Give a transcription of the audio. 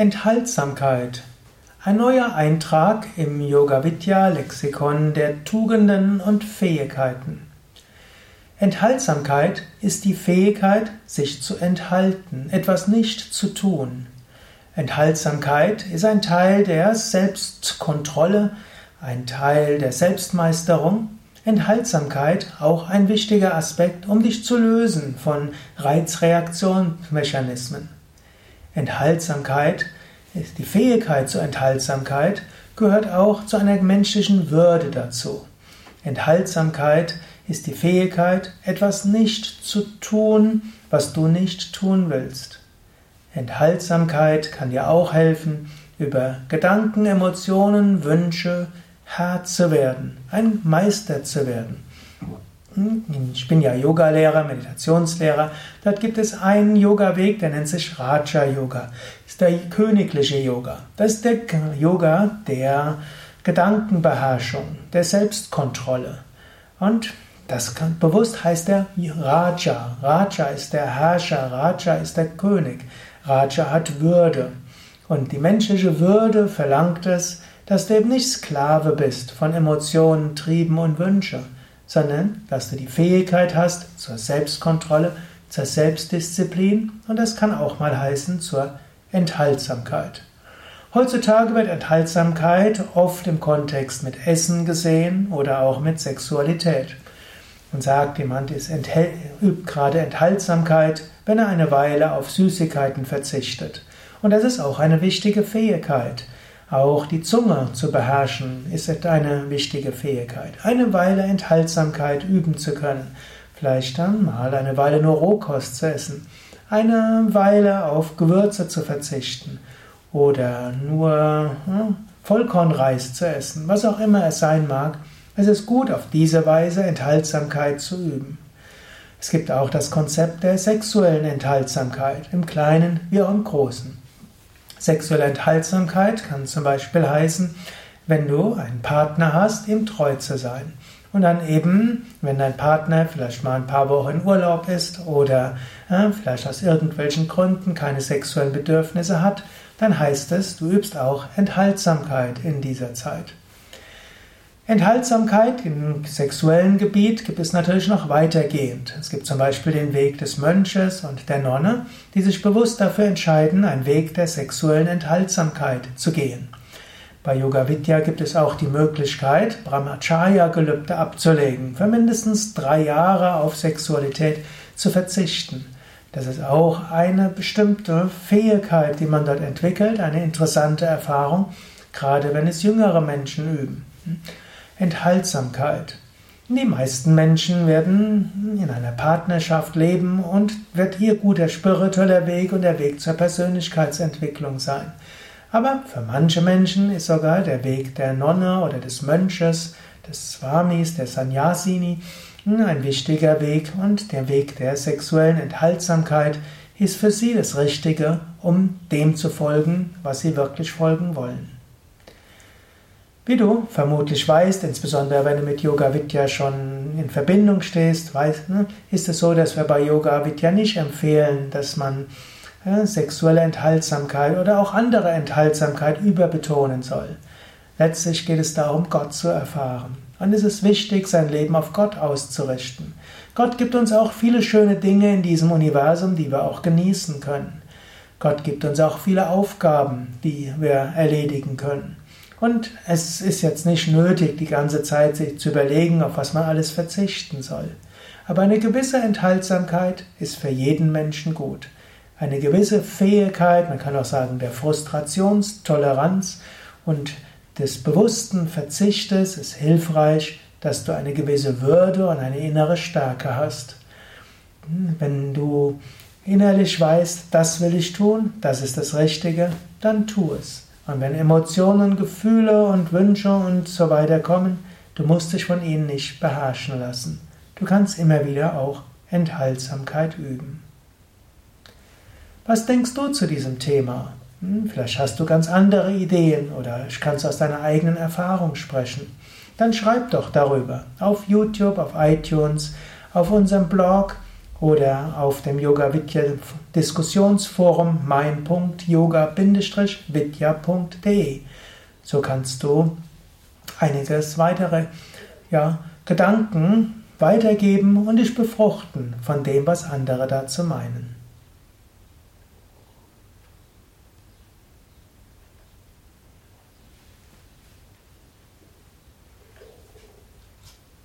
Enthaltsamkeit. Ein neuer Eintrag im Yoga Vidya Lexikon der Tugenden und Fähigkeiten. Enthaltsamkeit ist die Fähigkeit, sich zu enthalten, etwas nicht zu tun. Enthaltsamkeit ist ein Teil der Selbstkontrolle, ein Teil der Selbstmeisterung. Enthaltsamkeit auch ein wichtiger Aspekt, um dich zu lösen von Reizreaktionsmechanismen. Enthaltsamkeit, die Fähigkeit zur Enthaltsamkeit gehört auch zu einer menschlichen Würde dazu. Enthaltsamkeit ist die Fähigkeit, etwas nicht zu tun, was du nicht tun willst. Enthaltsamkeit kann dir auch helfen, über Gedanken, Emotionen, Wünsche Herr zu werden, ein Meister zu werden. Ich bin ja Yogalehrer, Meditationslehrer. Dort gibt es einen Yoga-Weg, der nennt sich Raja Yoga. Das ist der königliche Yoga. Das ist der Yoga der Gedankenbeherrschung, der Selbstkontrolle. Und das kann, bewusst heißt er Raja. Raja ist der Herrscher, Raja ist der König. Raja hat Würde. Und die menschliche Würde verlangt es, dass du eben nicht Sklave bist von Emotionen, Trieben und Wünschen sondern dass du die Fähigkeit hast zur Selbstkontrolle, zur Selbstdisziplin und das kann auch mal heißen zur Enthaltsamkeit. Heutzutage wird Enthaltsamkeit oft im Kontext mit Essen gesehen oder auch mit Sexualität. Man sagt, jemand ist übt gerade Enthaltsamkeit, wenn er eine Weile auf Süßigkeiten verzichtet. Und das ist auch eine wichtige Fähigkeit. Auch die Zunge zu beherrschen ist eine wichtige Fähigkeit. Eine Weile Enthaltsamkeit üben zu können. Vielleicht dann mal eine Weile nur Rohkost zu essen. Eine Weile auf Gewürze zu verzichten. Oder nur hm, Vollkornreis zu essen. Was auch immer es sein mag. Es ist gut, auf diese Weise Enthaltsamkeit zu üben. Es gibt auch das Konzept der sexuellen Enthaltsamkeit, im Kleinen wie auch im Großen. Sexuelle Enthaltsamkeit kann zum Beispiel heißen, wenn du einen Partner hast, ihm treu zu sein. Und dann eben, wenn dein Partner vielleicht mal ein paar Wochen in Urlaub ist oder äh, vielleicht aus irgendwelchen Gründen keine sexuellen Bedürfnisse hat, dann heißt es, du übst auch Enthaltsamkeit in dieser Zeit. Enthaltsamkeit im sexuellen Gebiet gibt es natürlich noch weitergehend. Es gibt zum Beispiel den Weg des Mönches und der Nonne, die sich bewusst dafür entscheiden, einen Weg der sexuellen Enthaltsamkeit zu gehen. Bei Yoga Vidya gibt es auch die Möglichkeit, Brahmacharya-Gelübde abzulegen, für mindestens drei Jahre auf Sexualität zu verzichten. Das ist auch eine bestimmte Fähigkeit, die man dort entwickelt, eine interessante Erfahrung, gerade wenn es jüngere Menschen üben. Enthaltsamkeit. Die meisten Menschen werden in einer Partnerschaft leben und wird ihr guter spiritueller Weg und der Weg zur Persönlichkeitsentwicklung sein. Aber für manche Menschen ist sogar der Weg der Nonne oder des Mönches, des Swamis, der Sannyasini ein wichtiger Weg und der Weg der sexuellen Enthaltsamkeit ist für sie das Richtige, um dem zu folgen, was sie wirklich folgen wollen. Wie du vermutlich weißt, insbesondere wenn du mit Yoga Vidya schon in Verbindung stehst, weißt, ne, ist es so, dass wir bei Yoga Vidya nicht empfehlen, dass man ja, sexuelle Enthaltsamkeit oder auch andere Enthaltsamkeit überbetonen soll. Letztlich geht es darum, Gott zu erfahren. Und es ist wichtig, sein Leben auf Gott auszurichten. Gott gibt uns auch viele schöne Dinge in diesem Universum, die wir auch genießen können. Gott gibt uns auch viele Aufgaben, die wir erledigen können. Und es ist jetzt nicht nötig, die ganze Zeit sich zu überlegen, auf was man alles verzichten soll. Aber eine gewisse Enthaltsamkeit ist für jeden Menschen gut. Eine gewisse Fähigkeit, man kann auch sagen, der Frustrationstoleranz und des bewussten Verzichtes ist hilfreich, dass du eine gewisse Würde und eine innere Stärke hast. Wenn du innerlich weißt, das will ich tun, das ist das Richtige, dann tu es. Und wenn Emotionen, Gefühle und Wünsche und so weiter kommen, du musst dich von ihnen nicht beherrschen lassen. Du kannst immer wieder auch Enthaltsamkeit üben. Was denkst du zu diesem Thema? Hm, vielleicht hast du ganz andere Ideen oder kannst aus deiner eigenen Erfahrung sprechen. Dann schreib doch darüber auf YouTube, auf iTunes, auf unserem Blog oder auf dem Yoga Vidya Diskussionsforum mein.yoga-vidya.de. So kannst du einiges weitere ja, Gedanken weitergeben und dich befruchten von dem, was andere dazu meinen.